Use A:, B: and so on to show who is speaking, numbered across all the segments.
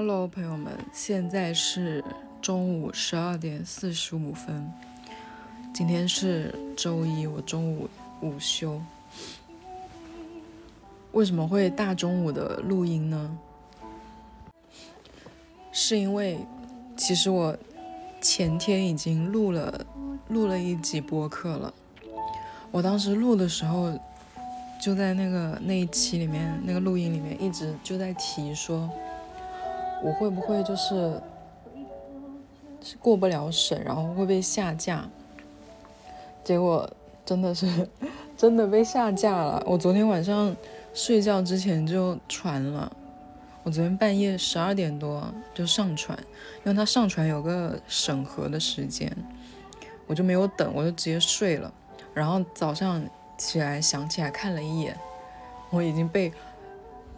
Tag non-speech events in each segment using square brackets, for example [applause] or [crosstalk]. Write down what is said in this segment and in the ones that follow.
A: Hello，朋友们，现在是中午十二点四十五分。今天是周一，我中午午休。为什么会大中午的录音呢？是因为其实我前天已经录了录了一集播客了。我当时录的时候，就在那个那一期里面，那个录音里面一直就在提说。我会不会就是是过不了审，然后会被下架？结果真的是真的被下架了。我昨天晚上睡觉之前就传了，我昨天半夜十二点多就上传，因为它上传有个审核的时间，我就没有等，我就直接睡了。然后早上起来想起来看了一眼，我已经被。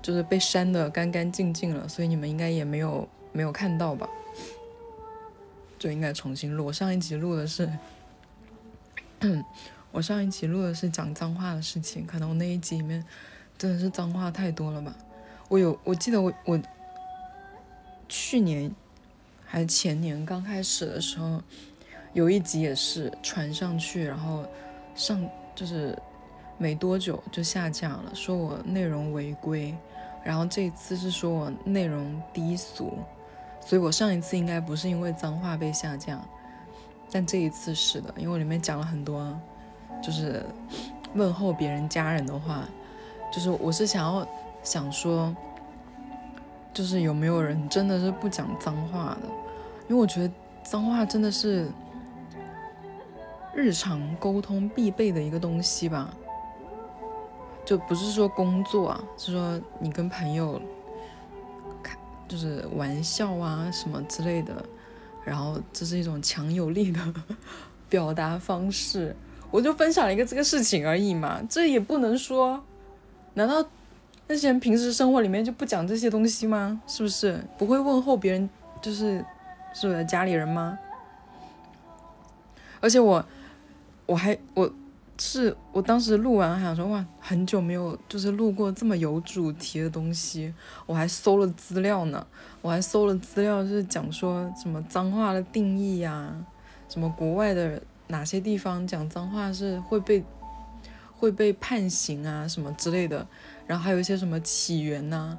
A: 就是被删的干干净净了，所以你们应该也没有没有看到吧？就应该重新录。我上一集录的是，[clears throat] 我上一集录的是讲脏话的事情，可能我那一集里面真的是脏话太多了吧？我有，我记得我我去年还是前年刚开始的时候，有一集也是传上去，然后上就是没多久就下架了，说我内容违规。然后这一次是说我内容低俗，所以我上一次应该不是因为脏话被下架，但这一次是的，因为我里面讲了很多，就是问候别人家人的话，就是我是想要想说，就是有没有人真的是不讲脏话的，因为我觉得脏话真的是日常沟通必备的一个东西吧。就不是说工作啊，是说你跟朋友开就是玩笑啊什么之类的，然后这是一种强有力的 [laughs] 表达方式。我就分享了一个这个事情而已嘛，这也不能说，难道那些人平时生活里面就不讲这些东西吗？是不是不会问候别人，就是是我的家里人吗？而且我我还我。是我当时录完，还想说哇，很久没有就是录过这么有主题的东西。我还搜了资料呢，我还搜了资料，就是讲说什么脏话的定义呀，什么国外的哪些地方讲脏话是会被会被判刑啊，什么之类的。然后还有一些什么起源呐，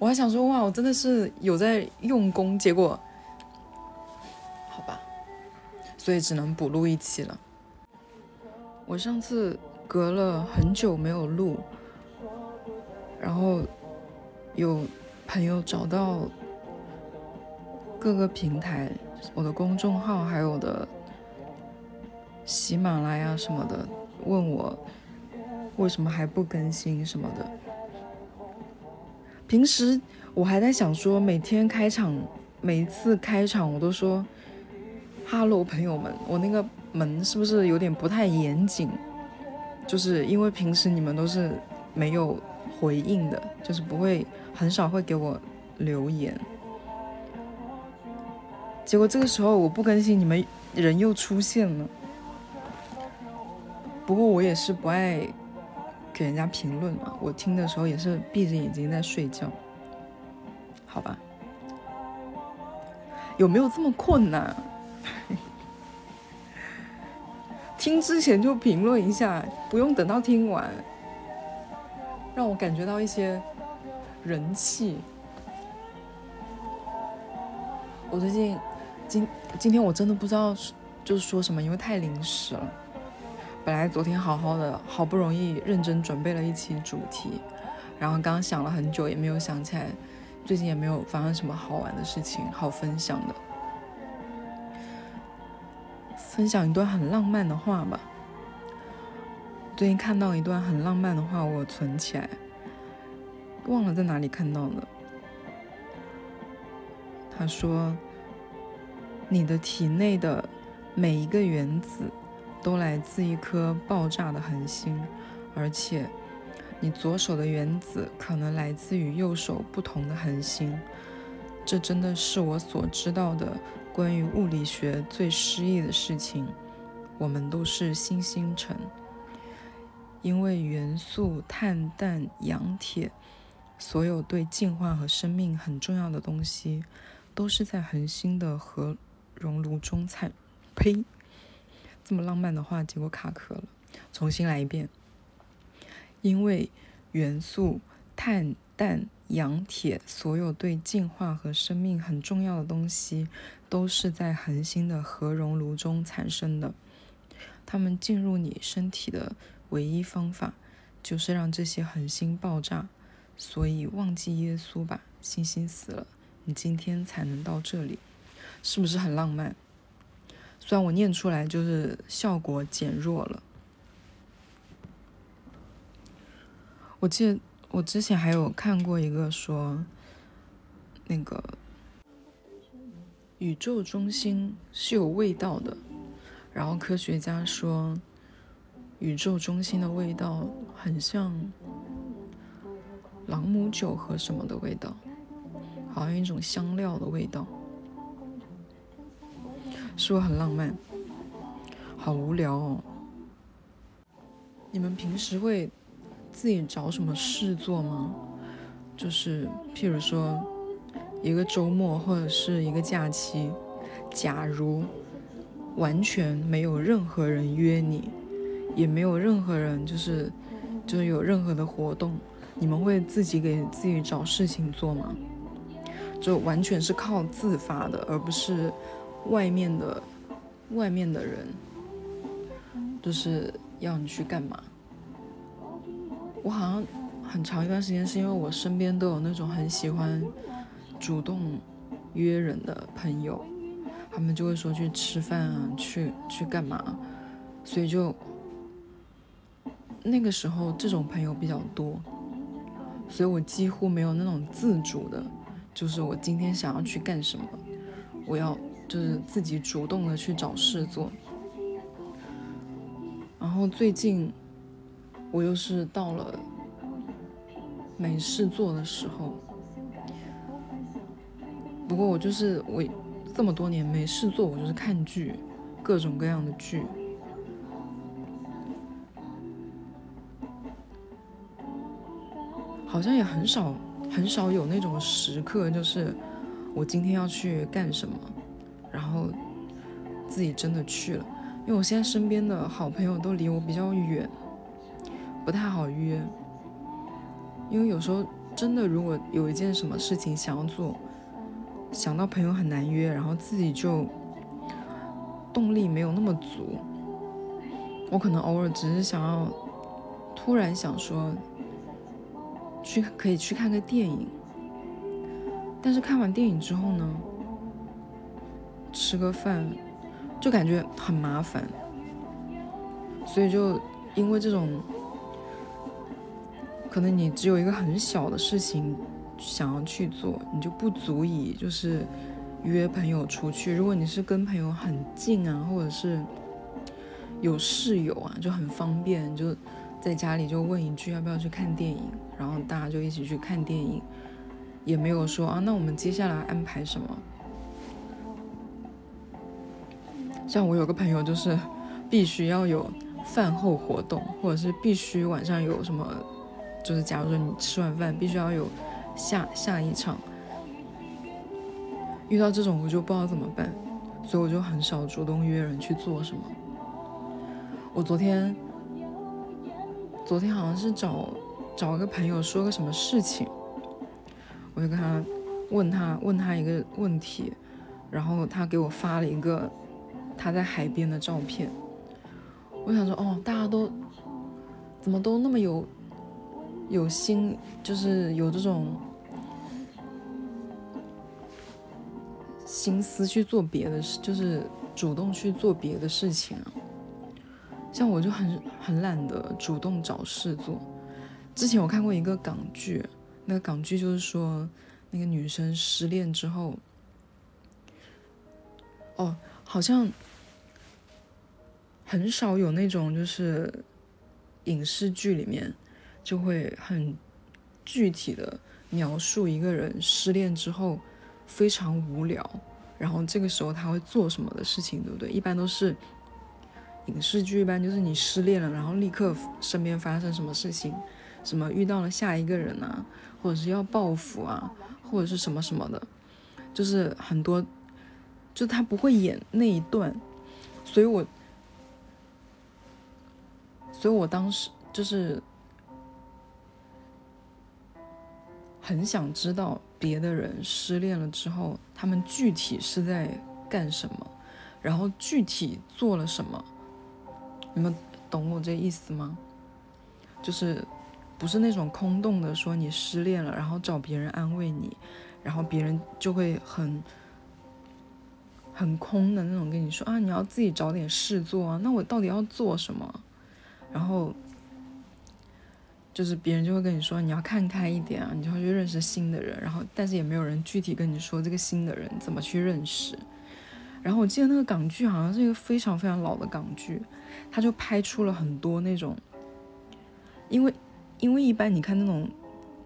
A: 我还想说哇，我真的是有在用功。结果好吧，所以只能补录一期了。我上次隔了很久没有录，然后有朋友找到各个平台，我的公众号还有我的喜马拉雅什么的，问我为什么还不更新什么的。平时我还在想说，每天开场，每一次开场我都说哈喽，朋友们，我那个。门是不是有点不太严谨？就是因为平时你们都是没有回应的，就是不会很少会给我留言。结果这个时候我不更新，你们人又出现了。不过我也是不爱给人家评论嘛，我听的时候也是闭着眼睛在睡觉。好吧，有没有这么困难？听之前就评论一下，不用等到听完，让我感觉到一些人气。我最近今今天我真的不知道就是说什么，因为太临时了。本来昨天好好的，好不容易认真准备了一期主题，然后刚想了很久也没有想起来，最近也没有发生什么好玩的事情好分享的。分享一段很浪漫的话吧。最近看到一段很浪漫的话，我存起来，忘了在哪里看到的。他说：“你的体内的每一个原子都来自一颗爆炸的恒星，而且你左手的原子可能来自于右手不同的恒星。这真的是我所知道的。”关于物理学最诗意的事情，我们都是新星辰，因为元素碳、氮、氧、铁所有对进化和生命很重要的东西，都是在恒星的核熔炉中产。呸！这么浪漫的话，结果卡壳了。重新来一遍。因为元素碳、氮、氧、铁，所有对进化和生命很重要的东西，都是在恒星的核熔炉中产生的。它们进入你身体的唯一方法，就是让这些恒星爆炸。所以忘记耶稣吧，星星死了，你今天才能到这里，是不是很浪漫？虽然我念出来就是效果减弱了。我记得我之前还有看过一个说，那个宇宙中心是有味道的，然后科学家说，宇宙中心的味道很像朗姆酒和什么的味道，好像一种香料的味道，是不是很浪漫？好无聊哦！你们平时会？自己找什么事做吗？就是譬如说，一个周末或者是一个假期，假如完全没有任何人约你，也没有任何人就是就是有任何的活动，你们会自己给自己找事情做吗？就完全是靠自发的，而不是外面的外面的人就是要你去干嘛？我好像很长一段时间是因为我身边都有那种很喜欢主动约人的朋友，他们就会说去吃饭啊，去去干嘛，所以就那个时候这种朋友比较多，所以我几乎没有那种自主的，就是我今天想要去干什么，我要就是自己主动的去找事做，然后最近。我又是到了没事做的时候，不过我就是我这么多年没事做，我就是看剧，各种各样的剧，好像也很少很少有那种时刻，就是我今天要去干什么，然后自己真的去了，因为我现在身边的好朋友都离我比较远。不太好约，因为有时候真的，如果有一件什么事情想要做，想到朋友很难约，然后自己就动力没有那么足。我可能偶尔只是想要，突然想说，去可以去看个电影，但是看完电影之后呢，吃个饭就感觉很麻烦，所以就因为这种。可能你只有一个很小的事情想要去做，你就不足以就是约朋友出去。如果你是跟朋友很近啊，或者是有室友啊，就很方便，就在家里就问一句要不要去看电影，然后大家就一起去看电影，也没有说啊，那我们接下来安排什么？像我有个朋友就是必须要有饭后活动，或者是必须晚上有什么。就是假如说你吃完饭必须要有下下一场，遇到这种我就不知道怎么办，所以我就很少主动约人去做什么。我昨天昨天好像是找找个朋友说个什么事情，我就跟他问他问他一个问题，然后他给我发了一个他在海边的照片，我想说哦，大家都怎么都那么有。有心就是有这种心思去做别的事，就是主动去做别的事情。像我就很很懒得主动找事做。之前我看过一个港剧，那个港剧就是说那个女生失恋之后，哦，好像很少有那种就是影视剧里面。就会很具体的描述一个人失恋之后非常无聊，然后这个时候他会做什么的事情，对不对？一般都是影视剧，一般就是你失恋了，然后立刻身边发生什么事情，什么遇到了下一个人啊，或者是要报复啊，或者是什么什么的，就是很多，就他不会演那一段，所以我，所以我当时就是很想知道别的人失恋了之后，他们具体是在干什么，然后具体做了什么，你们懂我这意思吗？就是不是那种空洞的说你失恋了，然后找别人安慰你，然后别人就会很很空的那种跟你说啊，你要自己找点事做啊。那我到底要做什么？然后就是别人就会跟你说你要看开一点啊，你就会去认识新的人。然后但是也没有人具体跟你说这个新的人怎么去认识。然后我记得那个港剧好像是一个非常非常老的港剧，他就拍出了很多那种。因为，因为一般你看那种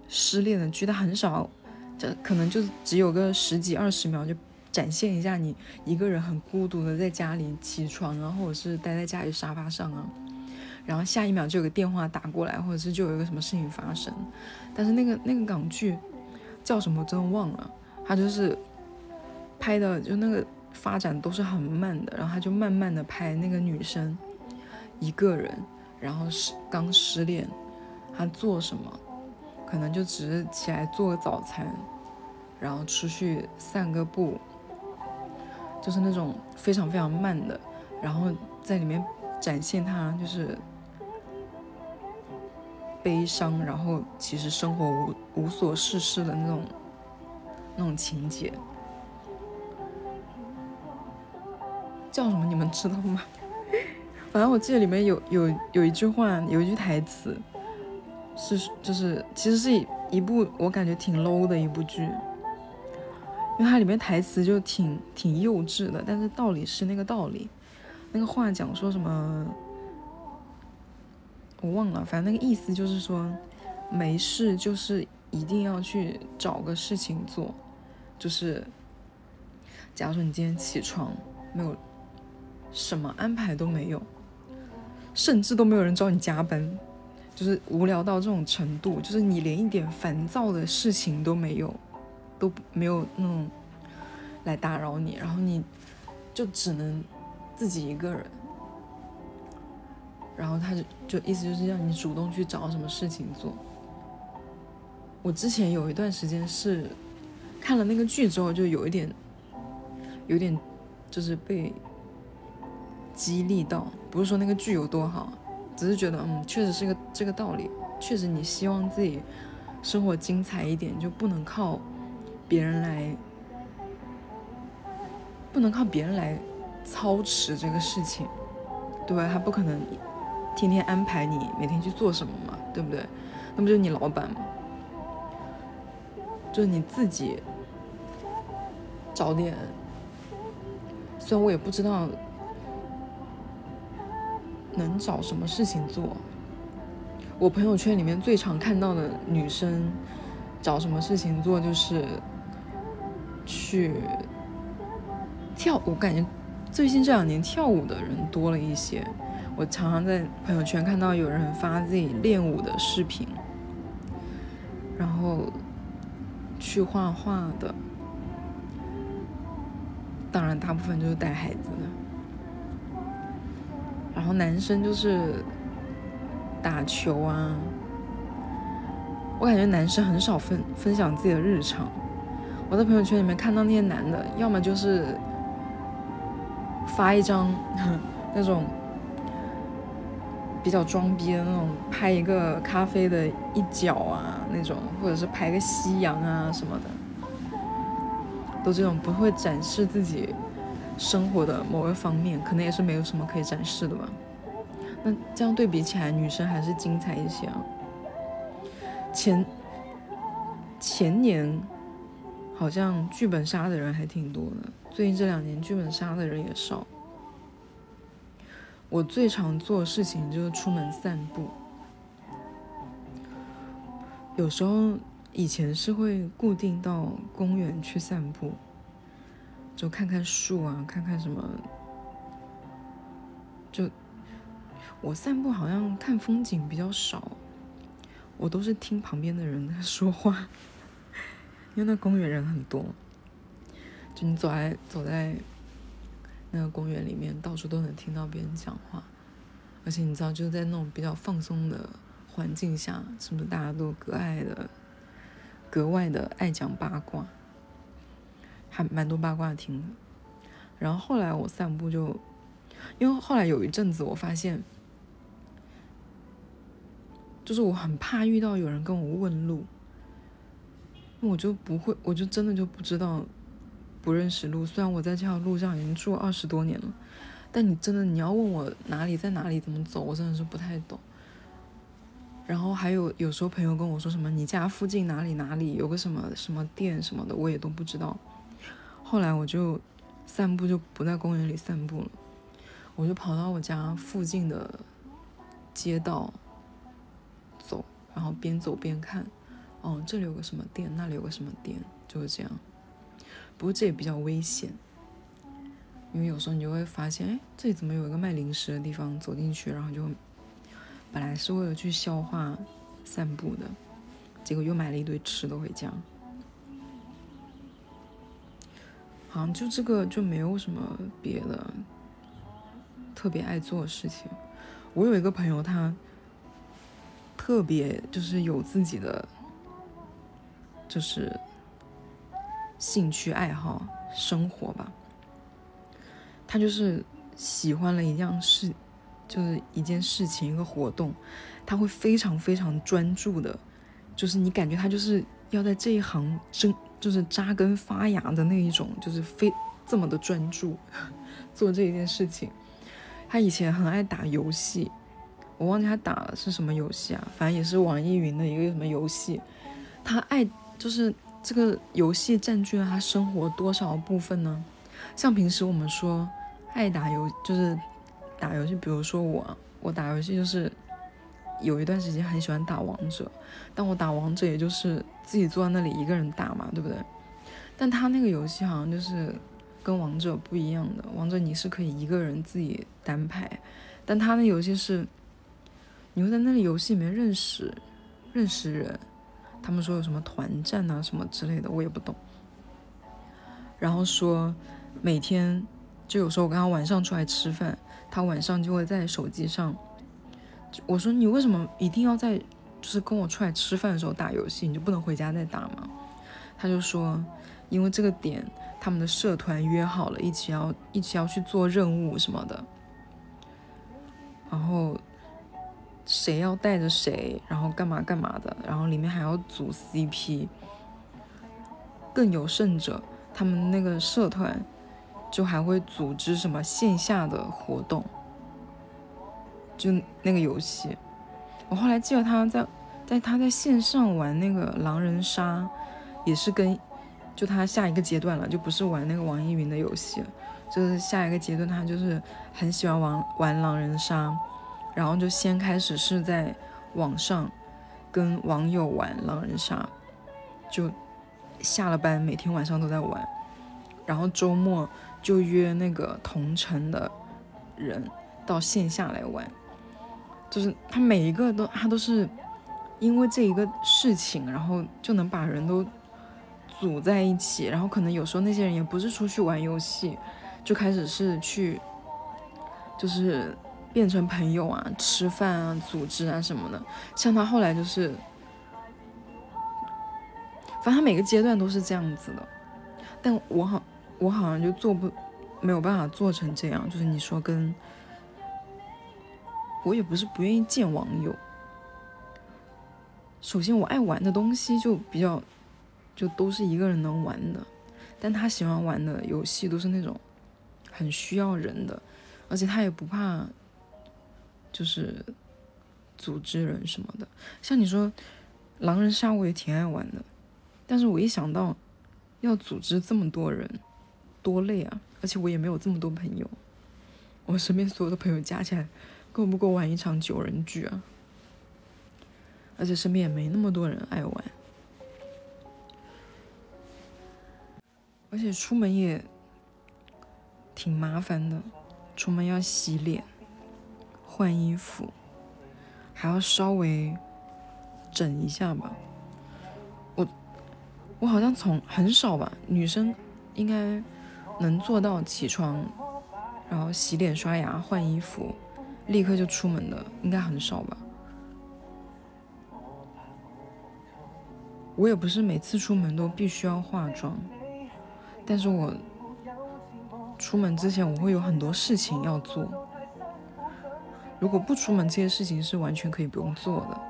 A: 失恋的剧，它很少，这可能就只有个十几二十秒，就展现一下你一个人很孤独的在家里起床啊，或者是待在家里沙发上啊，然后下一秒就有个电话打过来，或者是就有一个什么事情发生。但是那个那个港剧叫什么我真的忘了，它就是拍的就那个发展都是很慢的，然后他就慢慢的拍那个女生一个人。然后是刚失恋，他做什么？可能就只是起来做个早餐，然后出去散个步，就是那种非常非常慢的，然后在里面展现他就是悲伤，然后其实生活无无所事事的那种那种情节，叫什么？你们知道吗？[laughs] 反正我记得里面有有有一句话，有一句台词，是就是其实是一一部我感觉挺 low 的一部剧，因为它里面台词就挺挺幼稚的，但是道理是那个道理。那个话讲说什么，我忘了，反正那个意思就是说，没事就是一定要去找个事情做，就是假如说你今天起床没有什么安排都没有。甚至都没有人找你加班，就是无聊到这种程度，就是你连一点烦躁的事情都没有，都没有那种来打扰你，然后你就只能自己一个人，然后他就就意思就是让你主动去找什么事情做。我之前有一段时间是看了那个剧之后，就有一点，有点就是被。激励到，不是说那个剧有多好，只是觉得，嗯，确实是个这个道理。确实，你希望自己生活精彩一点，就不能靠别人来，不能靠别人来操持这个事情，对吧？他不可能天天安排你每天去做什么嘛，对不对？那不就是你老板吗？就是你自己找点，虽然我也不知道。能找什么事情做？我朋友圈里面最常看到的女生找什么事情做，就是去跳。舞感觉最近这两年跳舞的人多了一些。我常常在朋友圈看到有人发自己练舞的视频，然后去画画的，当然大部分就是带孩子的。然后男生就是打球啊，我感觉男生很少分分享自己的日常。我在朋友圈里面看到那些男的，要么就是发一张 [laughs] 那种比较装逼的那种，拍一个咖啡的一角啊那种，或者是拍个夕阳啊什么的，都这种不会展示自己。生活的某个方面，可能也是没有什么可以展示的吧。那这样对比起来，女生还是精彩一些啊。前前年好像剧本杀的人还挺多的，最近这两年剧本杀的人也少。我最常做的事情就是出门散步，有时候以前是会固定到公园去散步。就看看树啊，看看什么。就我散步好像看风景比较少，我都是听旁边的人在说话，因为那公园人很多，就你走在走在那个公园里面，到处都能听到别人讲话，而且你知道，就是在那种比较放松的环境下，是不是大家都格外的、格外的爱讲八卦，还蛮多八卦听的。然后后来我散步就，因为后来有一阵子我发现。就是我很怕遇到有人跟我问路，我就不会，我就真的就不知道，不认识路。虽然我在这条路上已经住二十多年了，但你真的你要问我哪里在哪里怎么走，我真的是不太懂。然后还有有时候朋友跟我说什么你家附近哪里哪里有个什么什么店什么的，我也都不知道。后来我就散步就不在公园里散步了，我就跑到我家附近的街道。走，然后边走边看，哦，这里有个什么店，那里有个什么店，就是这样。不过这也比较危险，因为有时候你就会发现，哎，这里怎么有一个卖零食的地方？走进去，然后就本来是为了去消化、散步的，结果又买了一堆吃的回家。好像就这个就没有什么别的特别爱做的事情。我有一个朋友，他。特别就是有自己的，就是兴趣爱好、生活吧。他就是喜欢了一件事，就是一件事情、一个活动，他会非常非常专注的，就是你感觉他就是要在这一行真就是扎根发芽的那一种，就是非这么的专注 [laughs] 做这一件事情。他以前很爱打游戏。我忘记他打的是什么游戏啊，反正也是网易云的一个什么游戏。他爱就是这个游戏占据了他生活多少部分呢？像平时我们说爱打游就是打游戏，比如说我，我打游戏就是有一段时间很喜欢打王者，但我打王者也就是自己坐在那里一个人打嘛，对不对？但他那个游戏好像就是跟王者不一样的，王者你是可以一个人自己单排，但他那游戏是。你会在那里游戏里面认识认识人，他们说有什么团战啊什么之类的，我也不懂。然后说每天就有时候我跟他晚上出来吃饭，他晚上就会在手机上。我说你为什么一定要在就是跟我出来吃饭的时候打游戏，你就不能回家再打吗？他就说因为这个点他们的社团约好了一起要一起要去做任务什么的，然后。谁要带着谁，然后干嘛干嘛的，然后里面还要组 CP。更有甚者，他们那个社团就还会组织什么线下的活动，就那个游戏。我后来记得他在在他在线上玩那个狼人杀，也是跟就他下一个阶段了，就不是玩那个网易云的游戏，就是下一个阶段他就是很喜欢玩玩狼人杀。然后就先开始是在网上跟网友玩狼人杀，就下了班每天晚上都在玩，然后周末就约那个同城的人到线下来玩，就是他每一个都他都是因为这一个事情，然后就能把人都组在一起，然后可能有时候那些人也不是出去玩游戏，就开始是去就是。变成朋友啊，吃饭啊，组织啊什么的。像他后来就是，反正他每个阶段都是这样子的。但我好，我好像就做不，没有办法做成这样。就是你说跟，我也不是不愿意见网友。首先，我爱玩的东西就比较，就都是一个人能玩的。但他喜欢玩的游戏都是那种很需要人的，而且他也不怕。就是组织人什么的，像你说狼人杀，我也挺爱玩的，但是我一想到要组织这么多人，多累啊！而且我也没有这么多朋友，我身边所有的朋友加起来够不够玩一场九人局啊？而且身边也没那么多人爱玩，而且出门也挺麻烦的，出门要洗脸。换衣服，还要稍微整一下吧。我我好像从很少吧，女生应该能做到起床，然后洗脸刷牙换衣服，立刻就出门的，应该很少吧。我也不是每次出门都必须要化妆，但是我出门之前我会有很多事情要做。如果不出门，这些事情是完全可以不用做的。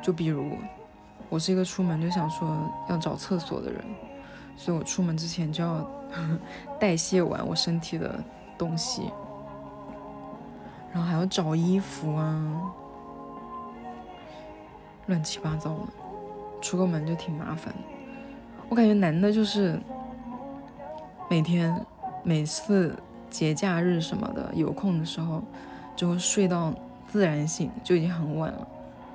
A: 就比如，我是一个出门就想说要找厕所的人，所以我出门之前就要 [laughs] 代谢完我身体的东西，然后还要找衣服啊，乱七八糟的。出个门就挺麻烦，我感觉男的就是每天每次节假日什么的有空的时候，就会睡到自然醒，就已经很晚了，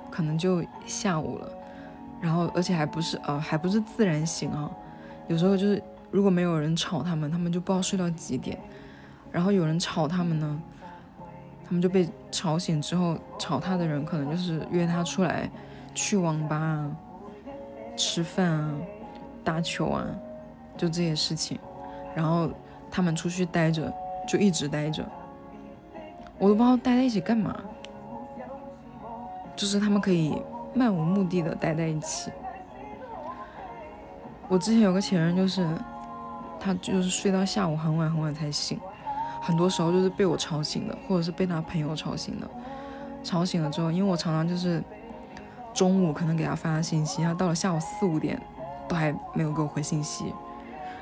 A: 可能就下午了，然后而且还不是呃还不是自然醒啊，有时候就是如果没有人吵他们，他们就不知道睡到几点，然后有人吵他们呢，他们就被吵醒之后，吵他的人可能就是约他出来去网吧啊。吃饭啊，打球啊，就这些事情，然后他们出去待着，就一直待着，我都不知道待在一起干嘛，就是他们可以漫无目的的待在一起。我之前有个前任，就是他就是睡到下午很晚很晚才醒，很多时候就是被我吵醒的，或者是被他朋友吵醒的。吵醒了之后，因为我常常就是。中午可能给他发信息，他到了下午四五点都还没有给我回信息，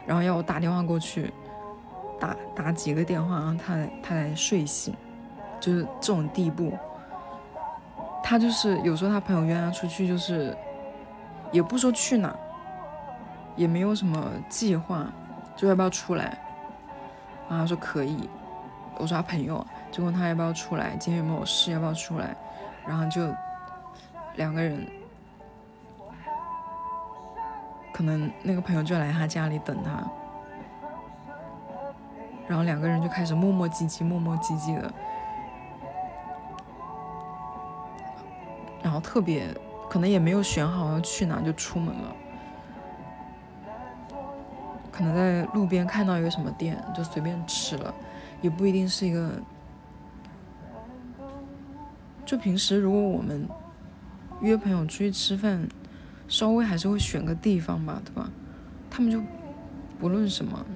A: 然后要我打电话过去，打打几个电话，然后他他才睡醒，就是这种地步。他就是有时候他朋友约他出去，就是也不说去哪，也没有什么计划，就要不要出来，然后他说可以，我说他朋友，就问他要不要出来，今天有没有事，要不要出来，然后就。两个人，可能那个朋友就来他家里等他，然后两个人就开始磨磨唧唧、磨磨唧唧的，然后特别可能也没有选好要去哪就出门了，可能在路边看到一个什么店就随便吃了，也不一定是一个，就平时如果我们。约朋友出去吃饭，稍微还是会选个地方吧，对吧？他们就不论什么，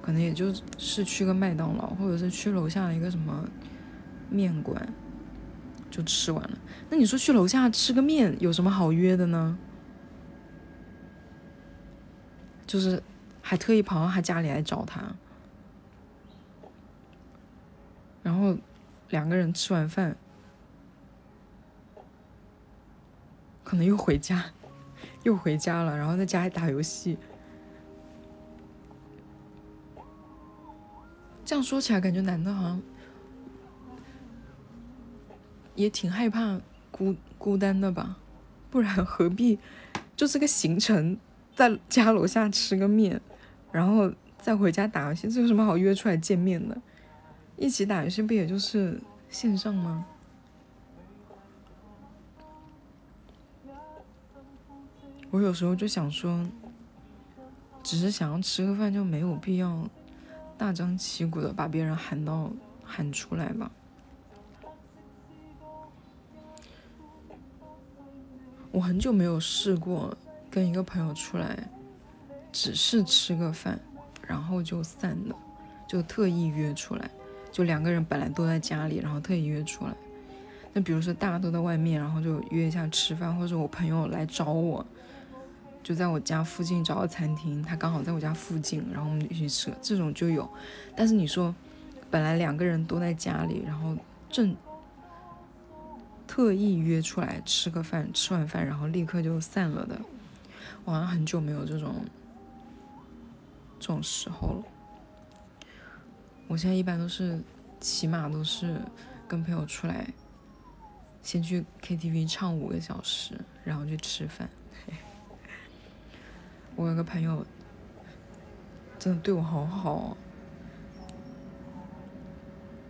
A: 可能也就是去个麦当劳，或者是去楼下的一个什么面馆，就吃完了。那你说去楼下吃个面有什么好约的呢？就是还特意跑到他家里来找他，然后两个人吃完饭。可能又回家，又回家了，然后在家里打游戏。这样说起来，感觉男的好像也挺害怕孤孤单的吧？不然何必就这个行程，在家楼下吃个面，然后再回家打游戏？这有什么好约出来见面的？一起打游戏不也就是线上吗？我有时候就想说，只是想要吃个饭，就没有必要大张旗鼓的把别人喊到喊出来吧。我很久没有试过跟一个朋友出来，只是吃个饭，然后就散了，就特意约出来，就两个人本来都在家里，然后特意约出来。那比如说大家都在外面，然后就约一下吃饭，或者我朋友来找我。就在我家附近找个餐厅，他刚好在我家附近，然后我们一起吃，这种就有。但是你说，本来两个人都在家里，然后正特意约出来吃个饭，吃完饭然后立刻就散了的，我好像很久没有这种这种时候了。我现在一般都是，起码都是跟朋友出来，先去 KTV 唱五个小时，然后去吃饭。[laughs] 我有个朋友，真的对我好好。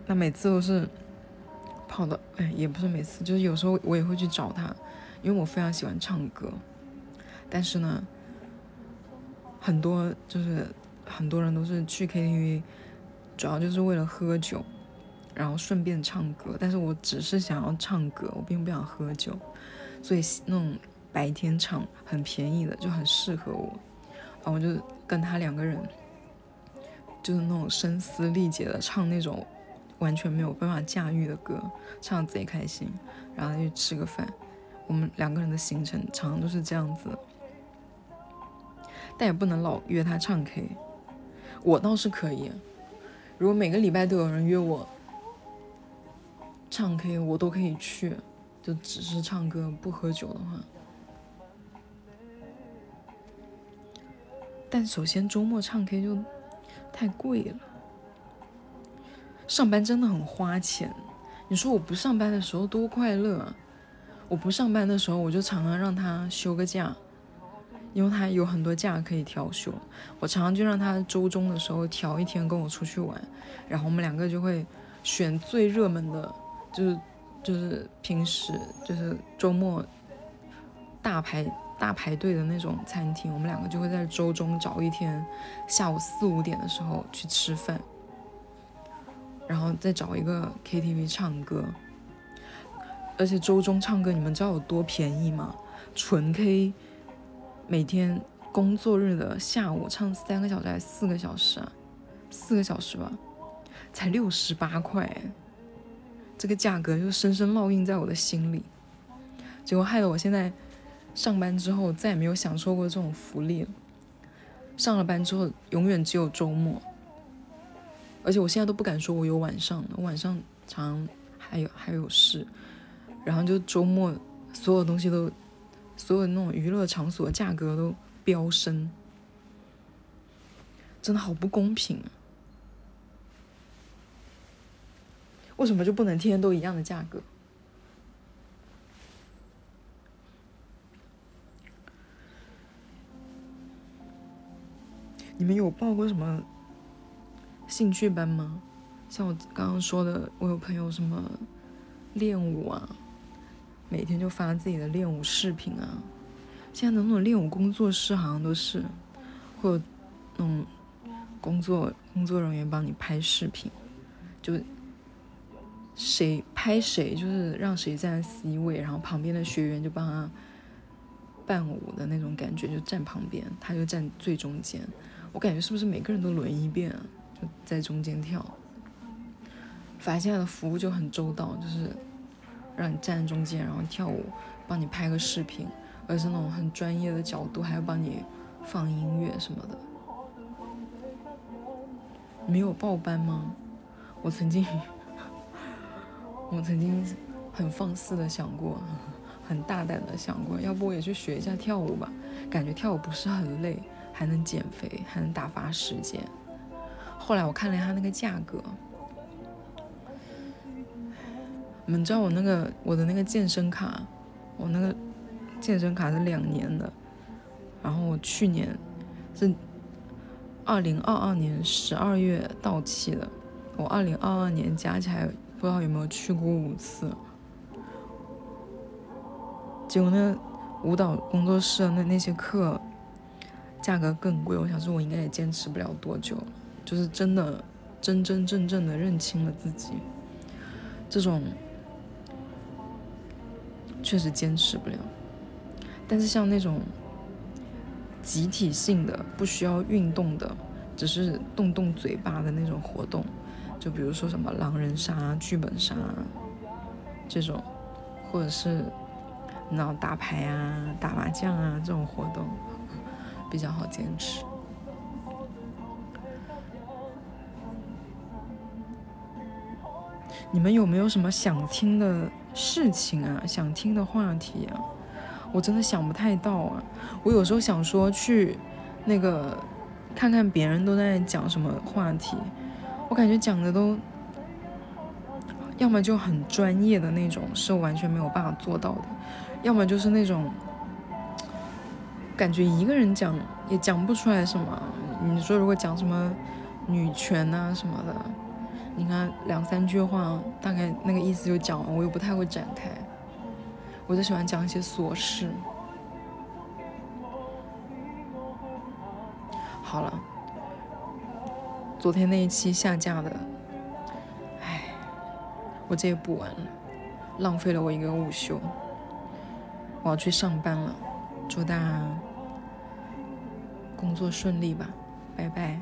A: 他每次都是跑到，哎，也不是每次，就是有时候我也会去找他，因为我非常喜欢唱歌，但是呢，很多就是很多人都是去 KTV，主要就是为了喝酒，然后顺便唱歌。但是我只是想要唱歌，我并不想喝酒，所以那种白天唱很便宜的就很适合我。然后我就跟他两个人，就是那种声嘶力竭的唱那种完全没有办法驾驭的歌，唱的贼开心，然后去吃个饭。我们两个人的行程常常都是这样子，但也不能老约他唱 K。我倒是可以，如果每个礼拜都有人约我唱 K，我都可以去，就只是唱歌不喝酒的话。但首先周末唱 K 就太贵了，上班真的很花钱。你说我不上班的时候多快乐啊！我不上班的时候，我就常常让他休个假，因为他有很多假可以调休。我常常就让他周中的时候调一天跟我出去玩，然后我们两个就会选最热门的，就是就是平时就是周末大排大排队的那种餐厅。我们两个就会在周中找一天下午四五点的时候去吃饭，然后再找一个 KTV 唱歌。而且周中唱歌，你们知道有多便宜吗？纯 K，每天工作日的下午唱三个小时还是四个小时啊？四个小时吧，才六十八块，这个价格就深深烙印在我的心里。结果害得我现在上班之后再也没有享受过这种福利了。上了班之后，永远只有周末，而且我现在都不敢说我有晚上，我晚上常还有还有事。然后就周末，所有东西都，所有那种娱乐场所价格都飙升，真的好不公平啊！为什么就不能天天都一样的价格？你们有报过什么兴趣班吗？像我刚刚说的，我有朋友什么练舞啊。每天就发自己的练舞视频啊！现在那种练舞工作室好像都是会有那种工作工作人员帮你拍视频，就谁拍谁，就是让谁站 C 位，然后旁边的学员就帮他伴舞的那种感觉，就站旁边，他就站最中间。我感觉是不是每个人都轮一遍啊，在中间跳？反正现在的服务就很周到，就是。让你站中间，然后跳舞，帮你拍个视频，而是那种很专业的角度，还要帮你放音乐什么的。没有报班吗？我曾经，[laughs] 我曾经很放肆的想过，[laughs] 很大胆的想过，要不我也去学一下跳舞吧？感觉跳舞不是很累，还能减肥，还能打发时间。后来我看了一下那个价格。你们知道我那个我的那个健身卡，我那个健身卡是两年的，然后我去年是二零二二年十二月到期的，我二零二二年加起来不知道有没有去过五次，结果那舞蹈工作室的那那些课价格更贵，我想说我应该也坚持不了多久，就是真的真真正正的认清了自己，这种。确实坚持不了，但是像那种集体性的、不需要运动的，只是动动嘴巴的那种活动，就比如说什么狼人杀、剧本杀这种，或者是那打牌啊、打麻将啊这种活动，比较好坚持。你们有没有什么想听的？事情啊，想听的话题啊，我真的想不太到啊。我有时候想说去那个看看别人都在讲什么话题，我感觉讲的都要么就很专业的那种，是完全没有办法做到的；要么就是那种感觉一个人讲也讲不出来什么。你说如果讲什么女权啊什么的。你看两三句话，大概那个意思就讲完，我又不太会展开。我就喜欢讲一些琐事。好了，昨天那一期下架的，唉，我这也补完了，浪费了我一个午休。我要去上班了，祝大家工作顺利吧，拜拜。